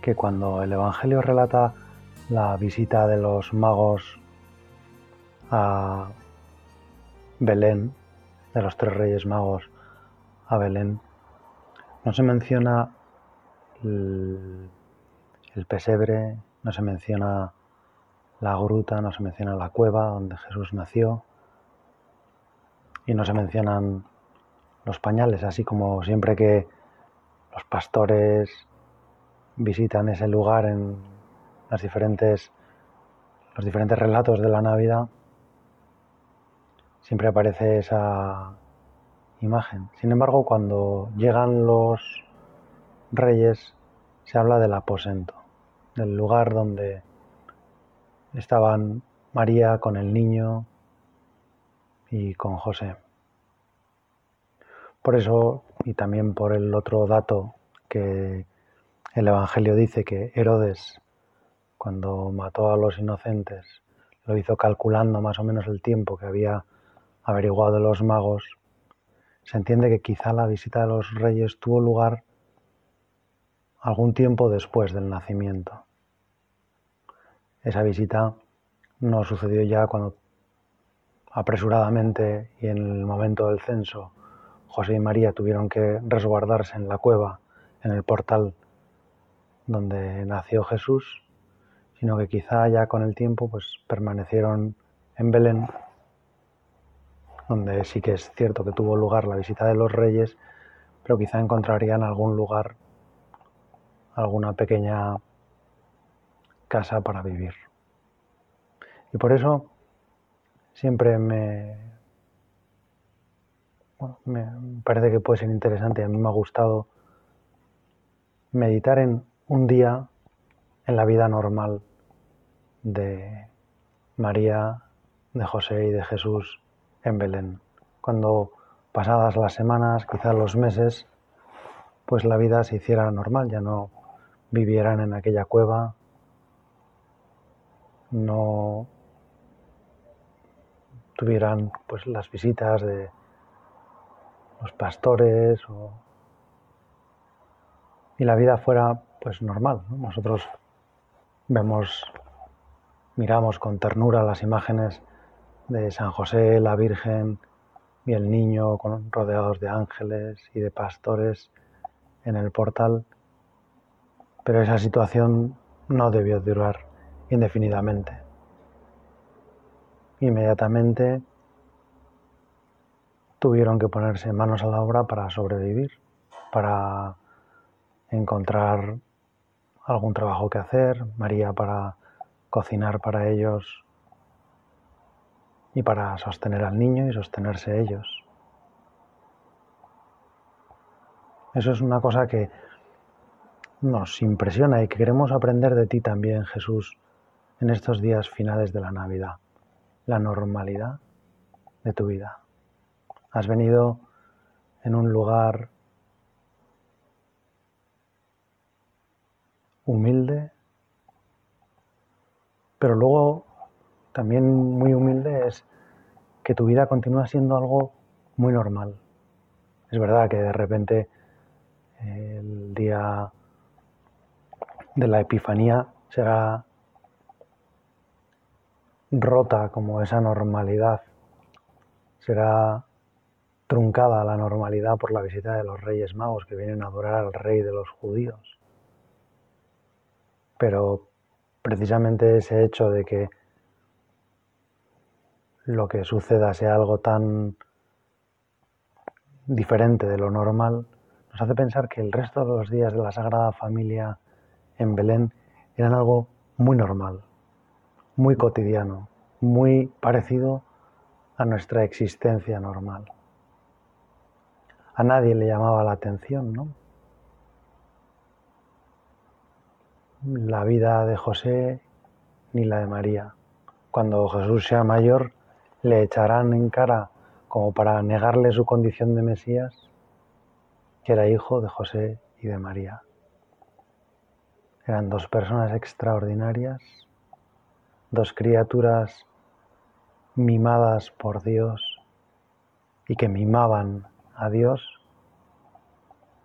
que cuando el Evangelio relata la visita de los magos a Belén, de los tres reyes magos a Belén, no se menciona el, pesebre, no se menciona la gruta, no se menciona la cueva donde Jesús nació y no se mencionan los pañales, así como siempre que los pastores visitan ese lugar en las diferentes, los diferentes relatos de la Navidad, siempre aparece esa imagen. Sin embargo, cuando llegan los reyes, se habla del aposento, del lugar donde estaban María con el niño y con José. Por eso, y también por el otro dato que el Evangelio dice que Herodes, cuando mató a los inocentes, lo hizo calculando más o menos el tiempo que había averiguado de los magos. Se entiende que quizá la visita de los reyes tuvo lugar algún tiempo después del nacimiento. Esa visita no sucedió ya cuando apresuradamente y en el momento del censo José y María tuvieron que resguardarse en la cueva, en el portal donde nació Jesús, sino que quizá ya con el tiempo pues permanecieron en Belén, donde sí que es cierto que tuvo lugar la visita de los reyes, pero quizá encontrarían algún lugar, alguna pequeña casa para vivir. Y por eso siempre me, me parece que puede ser interesante, a mí me ha gustado meditar en un día en la vida normal de María, de José y de Jesús en Belén. Cuando pasadas las semanas, quizás los meses, pues la vida se hiciera normal, ya no vivieran en aquella cueva, no tuvieran pues las visitas de los pastores y la vida fuera pues normal. Nosotros vemos, miramos con ternura las imágenes de San José, la Virgen y el niño con, rodeados de ángeles y de pastores en el portal, pero esa situación no debió durar indefinidamente. Inmediatamente tuvieron que ponerse manos a la obra para sobrevivir, para encontrar algún trabajo que hacer, María para cocinar para ellos y para sostener al niño y sostenerse ellos. Eso es una cosa que nos impresiona y que queremos aprender de ti también, Jesús, en estos días finales de la Navidad, la normalidad de tu vida. Has venido en un lugar humilde, pero luego también muy humilde es que tu vida continúa siendo algo muy normal. Es verdad que de repente el día de la Epifanía será rota como esa normalidad, será truncada la normalidad por la visita de los Reyes Magos que vienen a adorar al Rey de los judíos pero precisamente ese hecho de que lo que suceda sea algo tan diferente de lo normal, nos hace pensar que el resto de los días de la Sagrada Familia en Belén eran algo muy normal, muy cotidiano, muy parecido a nuestra existencia normal. A nadie le llamaba la atención, ¿no? La vida de José ni la de María. Cuando Jesús sea mayor, le echarán en cara como para negarle su condición de Mesías, que era hijo de José y de María. Eran dos personas extraordinarias, dos criaturas mimadas por Dios y que mimaban a Dios,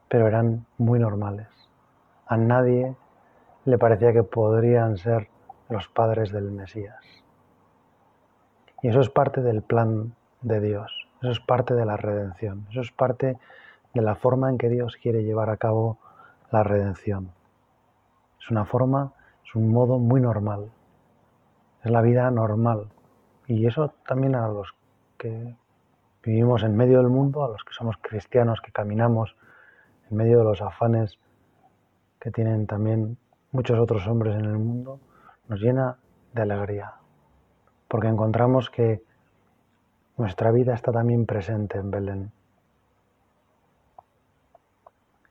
pero eran muy normales. A nadie le parecía que podrían ser los padres del Mesías. Y eso es parte del plan de Dios, eso es parte de la redención, eso es parte de la forma en que Dios quiere llevar a cabo la redención. Es una forma, es un modo muy normal, es la vida normal. Y eso también a los que vivimos en medio del mundo, a los que somos cristianos, que caminamos en medio de los afanes que tienen también muchos otros hombres en el mundo, nos llena de alegría, porque encontramos que nuestra vida está también presente en Belén,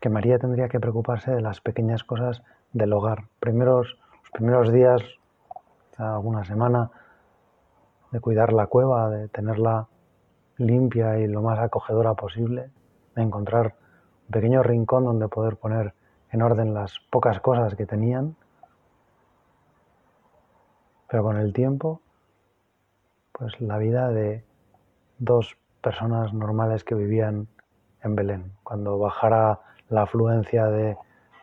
que María tendría que preocuparse de las pequeñas cosas del hogar. Primeros, los primeros días, alguna semana, de cuidar la cueva, de tenerla limpia y lo más acogedora posible, de encontrar un pequeño rincón donde poder poner en orden las pocas cosas que tenían pero con el tiempo, pues la vida de dos personas normales que vivían en Belén. Cuando bajara la afluencia de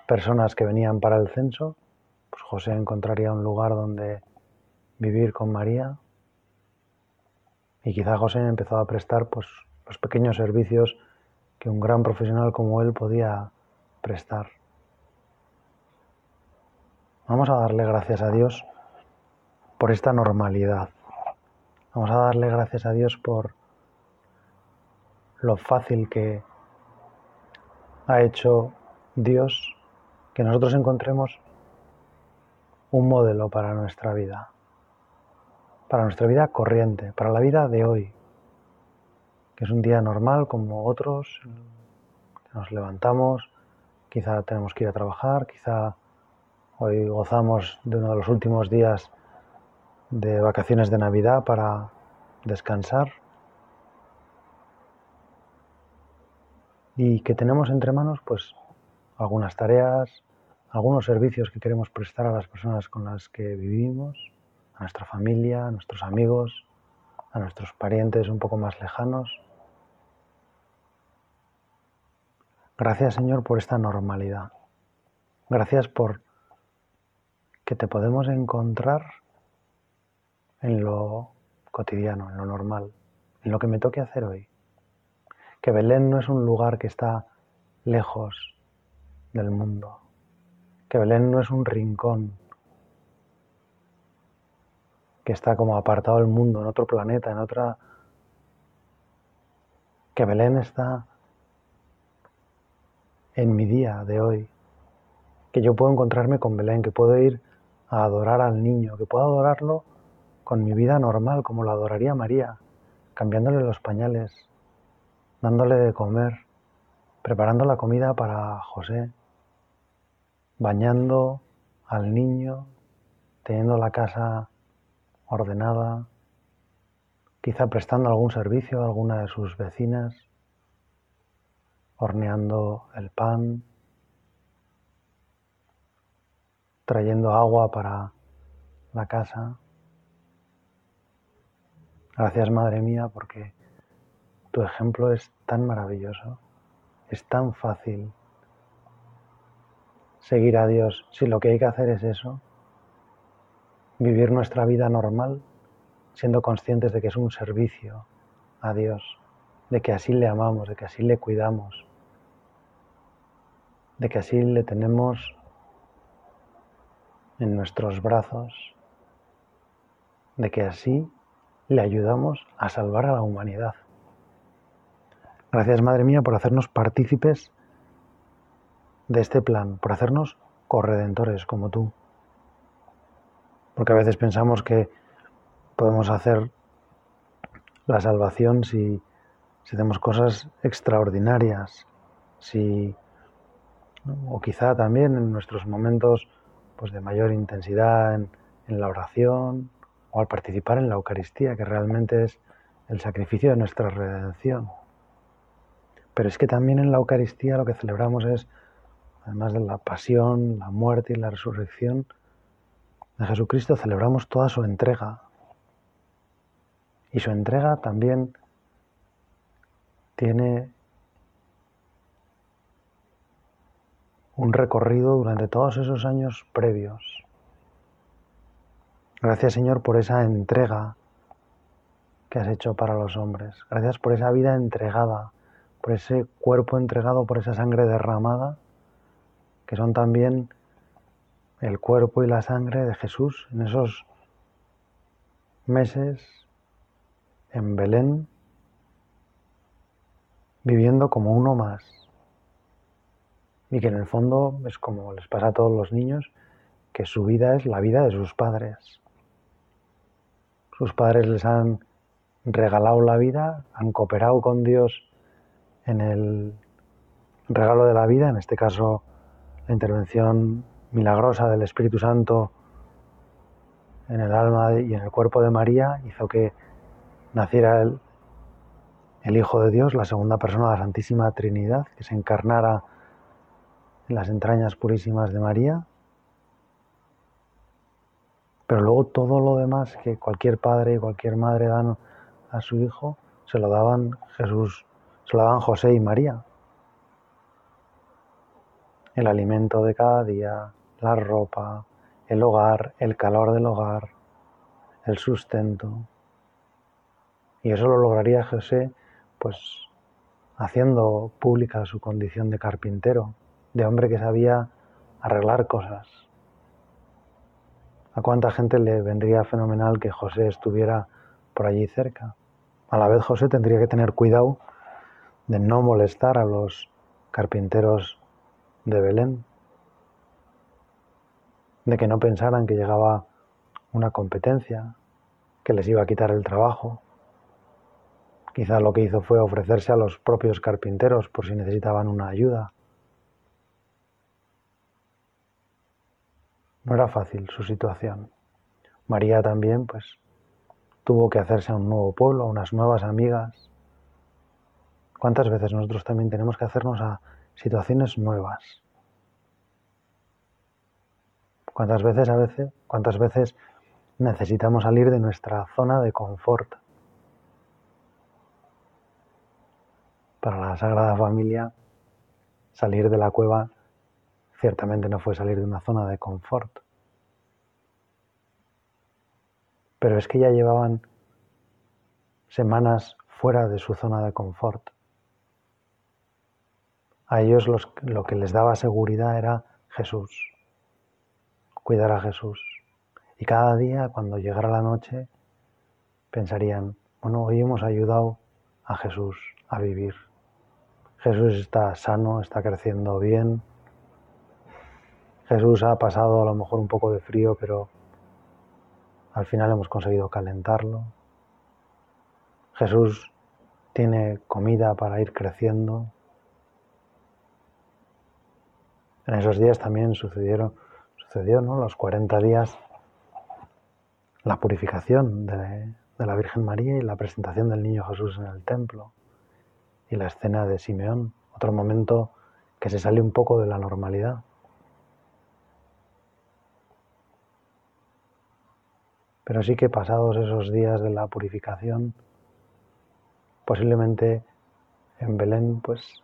personas que venían para el censo, pues José encontraría un lugar donde vivir con María y quizá José empezó a prestar pues los pequeños servicios que un gran profesional como él podía prestar. Vamos a darle gracias a Dios por esta normalidad. Vamos a darle gracias a Dios por lo fácil que ha hecho Dios que nosotros encontremos un modelo para nuestra vida, para nuestra vida corriente, para la vida de hoy, que es un día normal como otros, nos levantamos, quizá tenemos que ir a trabajar, quizá hoy gozamos de uno de los últimos días de vacaciones de Navidad para descansar y que tenemos entre manos pues algunas tareas, algunos servicios que queremos prestar a las personas con las que vivimos, a nuestra familia, a nuestros amigos, a nuestros parientes un poco más lejanos. Gracias Señor por esta normalidad. Gracias por que te podemos encontrar en lo cotidiano, en lo normal, en lo que me toque hacer hoy. Que Belén no es un lugar que está lejos del mundo. Que Belén no es un rincón que está como apartado del mundo, en otro planeta, en otra... Que Belén está en mi día de hoy. Que yo puedo encontrarme con Belén, que puedo ir a adorar al niño, que puedo adorarlo con mi vida normal, como la adoraría María, cambiándole los pañales, dándole de comer, preparando la comida para José, bañando al niño, teniendo la casa ordenada, quizá prestando algún servicio a alguna de sus vecinas, horneando el pan, trayendo agua para la casa. Gracias, Madre mía, porque tu ejemplo es tan maravilloso, es tan fácil seguir a Dios si lo que hay que hacer es eso, vivir nuestra vida normal siendo conscientes de que es un servicio a Dios, de que así le amamos, de que así le cuidamos, de que así le tenemos en nuestros brazos, de que así le ayudamos a salvar a la humanidad. Gracias, Madre mía, por hacernos partícipes de este plan, por hacernos corredentores como tú. Porque a veces pensamos que podemos hacer la salvación si, hacemos cosas extraordinarias, si, o quizá también en nuestros momentos pues de mayor intensidad en, en la oración o al participar en la Eucaristía, que realmente es el sacrificio de nuestra redención. Pero es que también en la Eucaristía lo que celebramos es, además de la pasión, la muerte y la resurrección de Jesucristo, celebramos toda su entrega. Y su entrega también tiene un recorrido durante todos esos años previos. Gracias Señor por esa entrega que has hecho para los hombres. Gracias por esa vida entregada, por ese cuerpo entregado, por esa sangre derramada, que son también el cuerpo y la sangre de Jesús en esos meses en Belén, viviendo como uno más. Y que en el fondo es como les pasa a todos los niños, que su vida es la vida de sus padres. Sus padres les han regalado la vida, han cooperado con Dios en el regalo de la vida, en este caso la intervención milagrosa del Espíritu Santo en el alma y en el cuerpo de María hizo que naciera el, el Hijo de Dios, la segunda persona de la Santísima Trinidad, que se encarnara en las entrañas purísimas de María. Pero luego todo lo demás que cualquier padre y cualquier madre dan a su hijo, se lo daban Jesús, se lo daban José y María. El alimento de cada día, la ropa, el hogar, el calor del hogar, el sustento. Y eso lo lograría José, pues haciendo pública su condición de carpintero, de hombre que sabía arreglar cosas. ¿A cuánta gente le vendría fenomenal que José estuviera por allí cerca? A la vez José tendría que tener cuidado de no molestar a los carpinteros de Belén, de que no pensaran que llegaba una competencia, que les iba a quitar el trabajo. Quizá lo que hizo fue ofrecerse a los propios carpinteros por si necesitaban una ayuda. No era fácil su situación. María también, pues, tuvo que hacerse a un nuevo pueblo, a unas nuevas amigas. ¿Cuántas veces nosotros también tenemos que hacernos a situaciones nuevas? ¿Cuántas veces a veces, cuántas veces necesitamos salir de nuestra zona de confort? Para la Sagrada Familia, salir de la cueva ciertamente no fue salir de una zona de confort. pero es que ya llevaban semanas fuera de su zona de confort. A ellos lo que les daba seguridad era Jesús, cuidar a Jesús. Y cada día, cuando llegara la noche, pensarían, bueno, hoy hemos ayudado a Jesús a vivir. Jesús está sano, está creciendo bien. Jesús ha pasado a lo mejor un poco de frío, pero al final hemos conseguido calentarlo. Jesús tiene comida para ir creciendo. En esos días también sucedieron, sucedió, ¿no? Los 40 días, la purificación de, de la Virgen María y la presentación del niño Jesús en el templo y la escena de Simeón, otro momento que se sale un poco de la normalidad. Pero sí que pasados esos días de la purificación, posiblemente en Belén, pues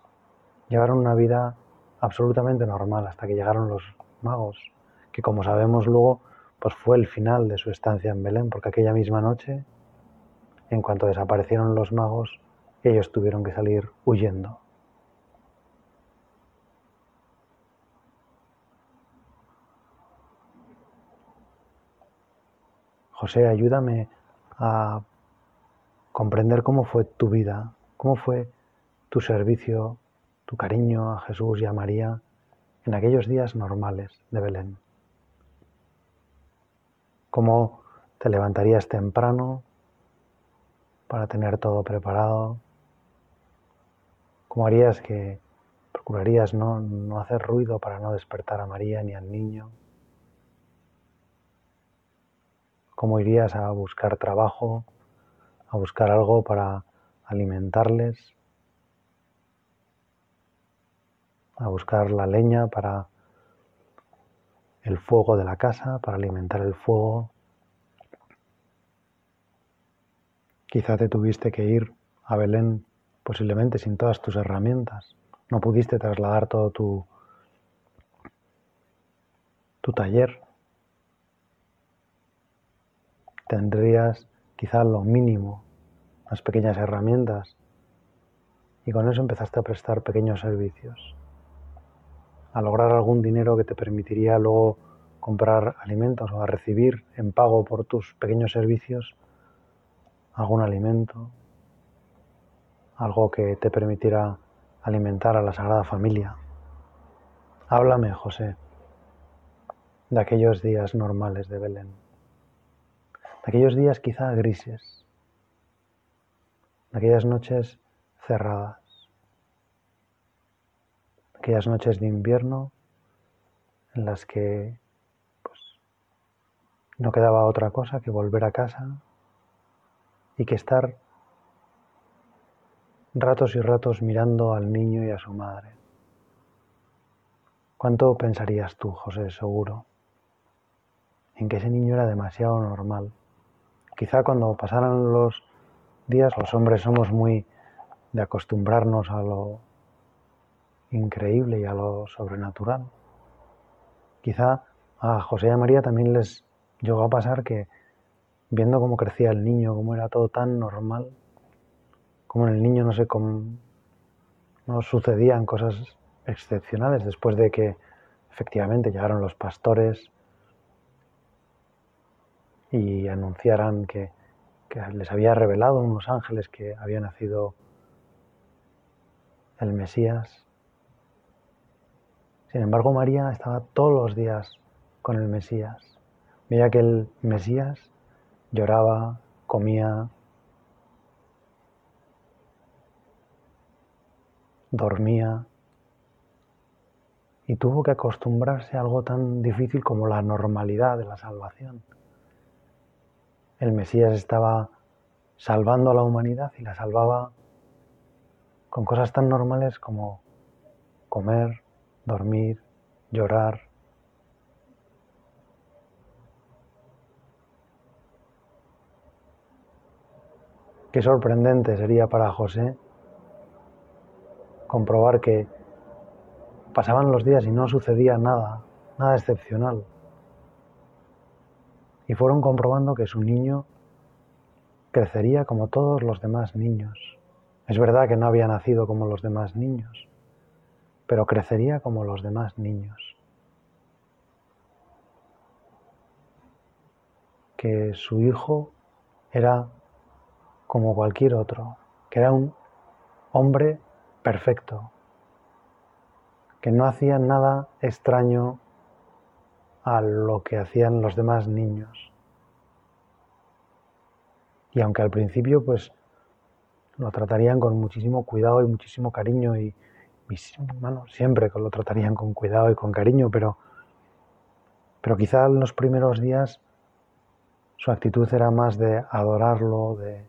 llevaron una vida absolutamente normal hasta que llegaron los magos, que como sabemos luego, pues fue el final de su estancia en Belén, porque aquella misma noche, en cuanto desaparecieron los magos, ellos tuvieron que salir huyendo. José, ayúdame a comprender cómo fue tu vida, cómo fue tu servicio, tu cariño a Jesús y a María en aquellos días normales de Belén. Cómo te levantarías temprano para tener todo preparado. Cómo harías que procurarías no, no hacer ruido para no despertar a María ni al niño cómo irías a buscar trabajo, a buscar algo para alimentarles, a buscar la leña para el fuego de la casa, para alimentar el fuego. Quizá te tuviste que ir a Belén posiblemente sin todas tus herramientas. No pudiste trasladar todo tu, tu taller. Tendrías quizá lo mínimo, unas pequeñas herramientas, y con eso empezaste a prestar pequeños servicios. A lograr algún dinero que te permitiría luego comprar alimentos o a recibir en pago por tus pequeños servicios algún alimento, algo que te permitiera alimentar a la Sagrada Familia. Háblame, José, de aquellos días normales de Belén, aquellos días quizá grises, aquellas noches cerradas, aquellas noches de invierno en las que pues, no quedaba otra cosa que volver a casa y que estar ratos y ratos mirando al niño y a su madre. ¿Cuánto pensarías tú, José, seguro, en que ese niño era demasiado normal? Quizá cuando pasaran los días, los hombres somos muy de acostumbrarnos a lo increíble y a lo sobrenatural. Quizá a José y a María también les llegó a pasar que viendo cómo crecía el niño, cómo era todo tan normal, como en el niño no sé cómo no sucedían cosas excepcionales después de que efectivamente llegaron los pastores y anunciaran que, les había revelado unos ángeles que había nacido el Mesías sin embargo, María estaba todos los días con el Mesías. Veía que el Mesías lloraba, comía, dormía y tuvo que acostumbrarse a algo tan difícil como la normalidad de la salvación. El Mesías estaba salvando a la humanidad y la salvaba con cosas tan normales como comer, dormir, llorar. Qué sorprendente sería para José comprobar que pasaban los días y no sucedía nada, nada excepcional. Y fueron comprobando que su niño crecería como todos los demás niños. Es verdad que no había nacido como los demás niños, pero crecería como los demás niños. Que su hijo era como cualquier otro, que era un hombre perfecto, que no hacía nada extraño a lo que hacían los demás niños. Y aunque al principio pues lo tratarían con muchísimo cuidado y muchísimo cariño y, bueno, siempre lo tratarían con cuidado y con cariño, pero, pero quizá en los primeros días su actitud era más de adorarlo, de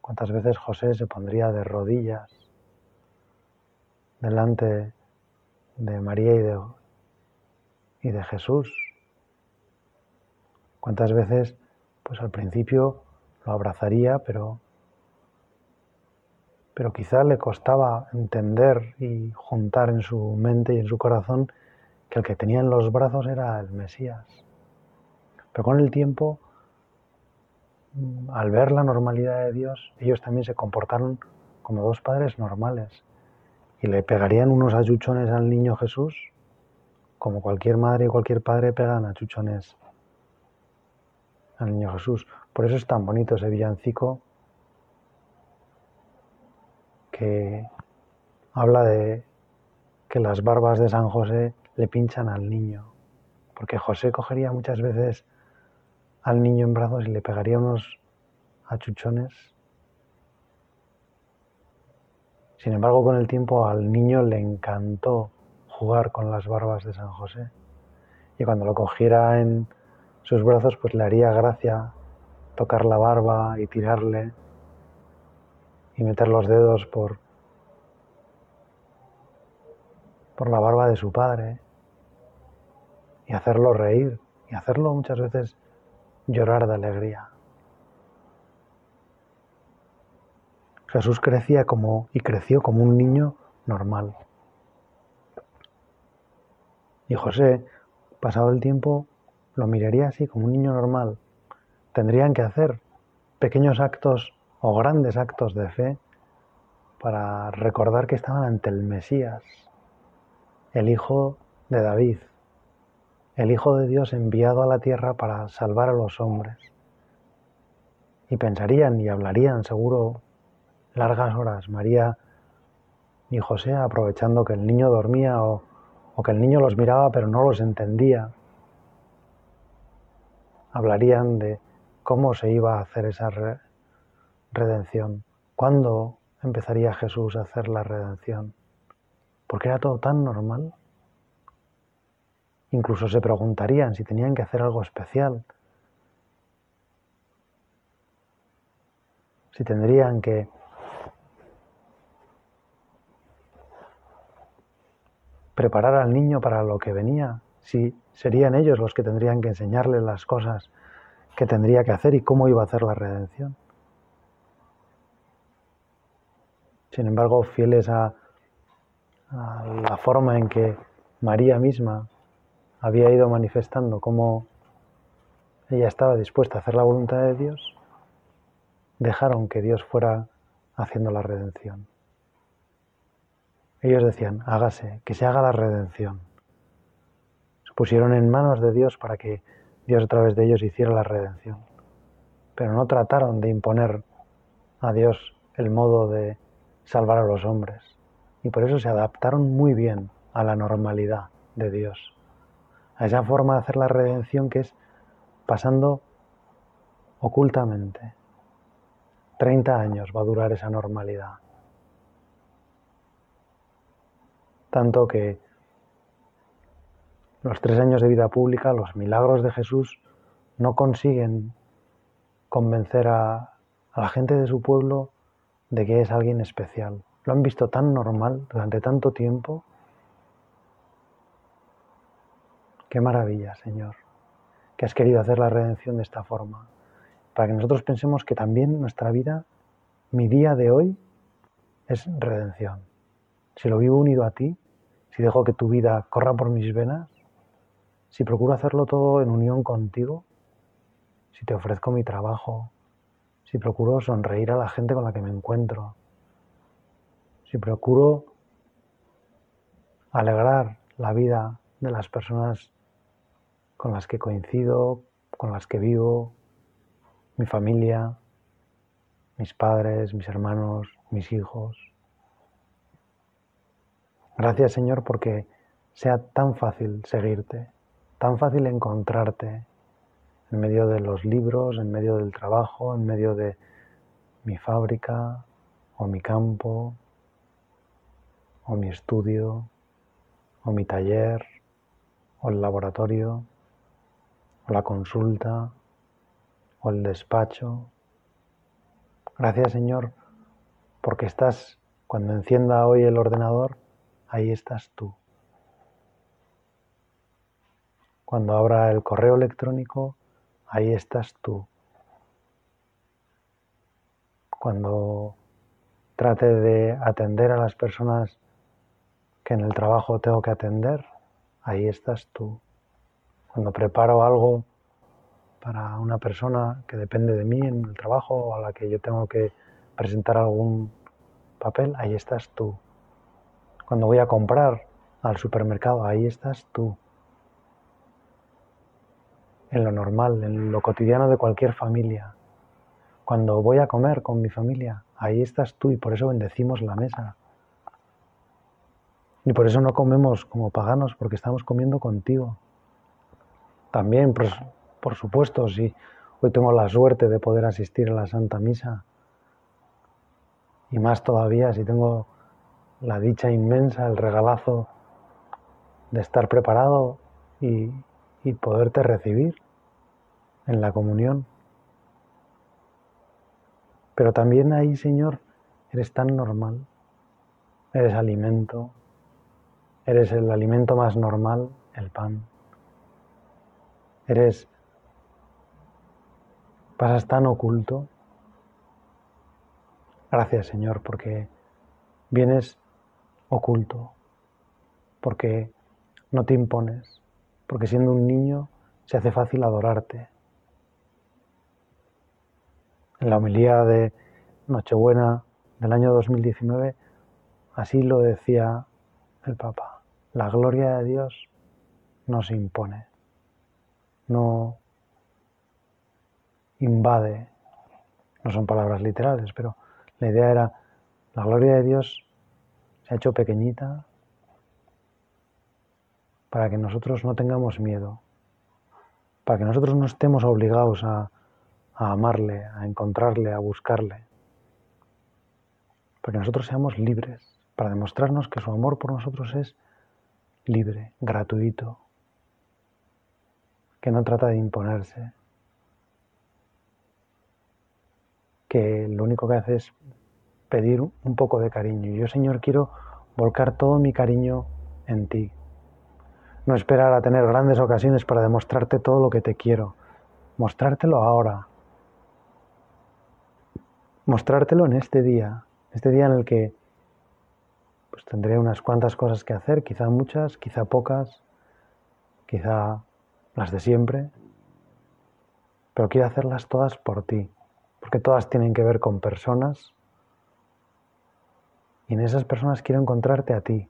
cuántas veces José se pondría de rodillas delante de María y de, y de Jesús. Cuántas veces, pues al principio lo abrazaría, pero pero quizá le costaba entender y juntar en su mente y en su corazón que el que tenía en los brazos era el Mesías. Pero con el tiempo, al ver la normalidad de Dios, ellos también se comportaron como dos padres normales y le pegarían unos achuchones al niño Jesús, como cualquier madre y cualquier padre pegan achuchones al niño Jesús. Por eso es tan bonito ese villancico que habla de que las barbas de San José le pinchan al niño, porque José cogería muchas veces al niño en brazos y le pegaría unos achuchones. Sin embargo, con el tiempo al niño le encantó jugar con las barbas de San José. Y cuando lo cogiera en sus brazos, pues le haría gracia tocar la barba y tirarle y meter los dedos por, por la barba de su padre y hacerlo reír y hacerlo muchas veces llorar de alegría. Jesús crecía como y creció como un niño normal. Y José, pasado el tiempo, lo miraría así como un niño normal. Tendrían que hacer pequeños actos o grandes actos de fe para recordar que estaban ante el Mesías, el Hijo de David, el Hijo de Dios enviado a la tierra para salvar a los hombres. Y pensarían y hablarían seguro largas horas María y José aprovechando que el niño dormía o, que el niño los miraba pero no los entendía. Hablarían de cómo se iba a hacer esa redención, cuándo empezaría Jesús a hacer la redención, porque era todo tan normal. Incluso se preguntarían si tenían que hacer algo especial, si tendrían que preparar al niño para lo que venía, si serían ellos los que tendrían que enseñarle las cosas que tendría que hacer y cómo iba a hacer la redención. Sin embargo, fieles a, la forma en que María misma había ido manifestando cómo ella estaba dispuesta a hacer la voluntad de Dios, dejaron que Dios fuera haciendo la redención. Ellos decían, hágase, que se haga la redención. Se pusieron en manos de Dios para que Dios a través de ellos hiciera la redención. Pero no trataron de imponer a Dios el modo de salvar a los hombres. Y por eso se adaptaron muy bien a la normalidad de Dios. A esa forma de hacer la redención que es pasando ocultamente. Treinta años va a durar esa normalidad. Tanto que los tres años de vida pública, los milagros de Jesús, no consiguen convencer a, la gente de su pueblo de que es alguien especial. Lo han visto tan normal durante tanto tiempo. Qué maravilla, Señor, que has querido hacer la redención de esta forma, para que nosotros pensemos que también nuestra vida, mi día de hoy, es redención si lo vivo unido a ti, si dejo que tu vida corra por mis venas, si procuro hacerlo todo en unión contigo, si te ofrezco mi trabajo, si procuro sonreír a la gente con la que me encuentro, si procuro alegrar la vida de las personas con las que coincido, con las que vivo, mi familia, mis padres, mis hermanos, mis hijos. Gracias Señor porque sea tan fácil seguirte, tan fácil encontrarte en medio de los libros, en medio del trabajo, en medio de mi fábrica o mi campo o mi estudio o mi taller o el laboratorio o la consulta o el despacho. Gracias Señor porque estás, cuando encienda hoy el ordenador, ahí estás tú. Cuando abra el correo electrónico, ahí estás tú. Cuando trate de atender a las personas que en el trabajo tengo que atender, ahí estás tú. Cuando preparo algo para una persona que depende de mí en el trabajo o a la que yo tengo que presentar algún papel, ahí estás tú. Cuando voy a comprar al supermercado, ahí estás tú. En lo normal, en lo cotidiano de cualquier familia. Cuando voy a comer con mi familia, ahí estás tú y por eso bendecimos la mesa. Y por eso no comemos como paganos, porque estamos comiendo contigo. También, por, por supuesto, si hoy tengo la suerte de poder asistir a la Santa Misa, y más todavía si tengo la dicha inmensa, el regalazo de estar preparado y, poderte recibir en la comunión. Pero también ahí, Señor, eres tan normal, eres alimento, eres el alimento más normal, el pan. Eres, pasas tan oculto. Gracias, Señor, porque vienes oculto, porque no te impones, porque siendo un niño se hace fácil adorarte. En la homilía de Nochebuena del año 2019, así lo decía el Papa. La gloria de Dios no se impone, no invade, no son palabras literales, pero la idea era, la gloria de Dios ha hecho pequeñita para que nosotros no tengamos miedo, para que nosotros no estemos obligados a, a amarle, a encontrarle, a buscarle, para que nosotros seamos libres, para demostrarnos que su amor por nosotros es libre, gratuito, que no trata de imponerse, que lo único que hace es pedir un poco de cariño. Yo, Señor, quiero volcar todo mi cariño en ti. No esperar a tener grandes ocasiones para demostrarte todo lo que te quiero. Mostrártelo ahora. Mostrártelo en este día. Este día en el que pues tendré unas cuantas cosas que hacer, quizá muchas, quizá pocas, quizá las de siempre, pero quiero hacerlas todas por ti, porque todas tienen que ver con personas y en esas personas quiero encontrarte a ti,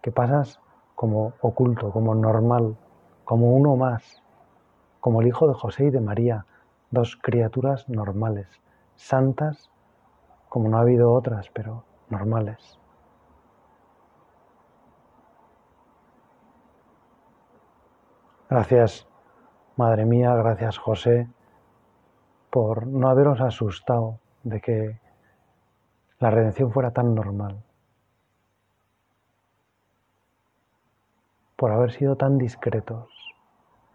que pasas como oculto, como normal, como uno más, como el hijo de José y de María, dos criaturas normales, santas como no ha habido otras, pero normales. Gracias, Madre mía, gracias, José, por no haberos asustado de que la redención fuera tan normal, por haber sido tan discretos,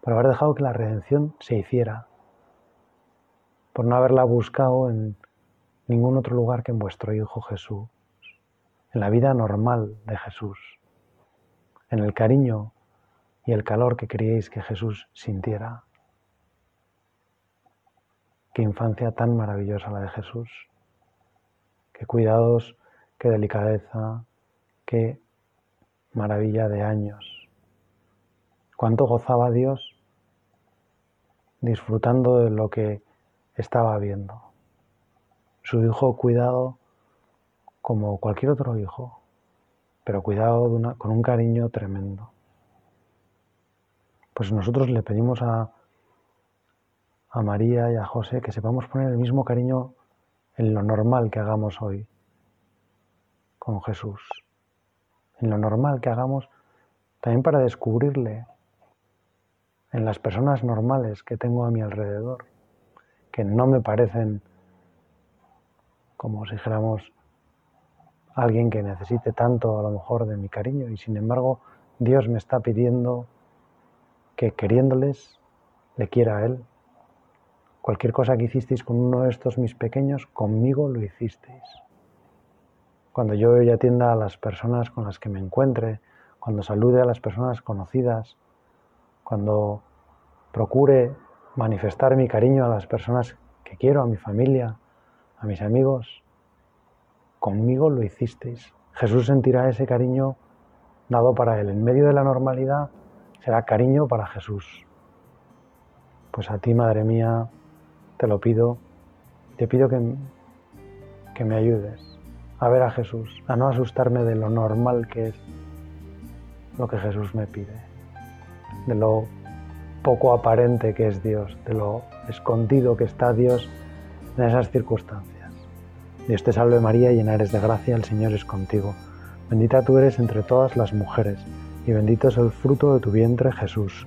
por haber dejado que la redención se hiciera, por no haberla buscado en ningún otro lugar que en vuestro Hijo Jesús, en la vida normal de Jesús, en el cariño y el calor que queríais que Jesús sintiera. Qué infancia tan maravillosa la de Jesús. Qué cuidados, qué delicadeza, qué maravilla de años. Cuánto gozaba Dios disfrutando de lo que estaba viendo su hijo cuidado como cualquier otro hijo, pero cuidado con un cariño tremendo. Pues nosotros le pedimos a, a María y a José que sepamos poner el mismo cariño en lo normal que hagamos hoy con Jesús, en lo normal que hagamos también para descubrirle en las personas normales que tengo a mi alrededor, que no me parecen como si dijéramos alguien que necesite tanto a lo mejor de mi cariño y sin embargo Dios me está pidiendo que queriéndoles le quiera a Él. Cualquier cosa que hicisteis con uno de estos mis pequeños, conmigo lo hicisteis. Cuando yo hoy atienda a las personas con las que me encuentre, cuando salude a las personas conocidas, cuando procure manifestar mi cariño a las personas que quiero, a mi familia, a mis amigos, conmigo lo hicisteis. Jesús sentirá ese cariño dado para él. En medio de la normalidad será cariño para Jesús. Pues a ti, Madre mía, te lo pido, te pido que, que me ayudes a ver a Jesús, a no asustarme de lo normal que es lo que Jesús me pide, de lo poco aparente que es Dios, de lo escondido que está Dios en esas circunstancias. Dios te salve María, llena eres de gracia, el Señor es contigo. Bendita tú eres entre todas las mujeres, y bendito es el fruto de tu vientre Jesús.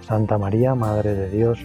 Santa María, Madre de Dios,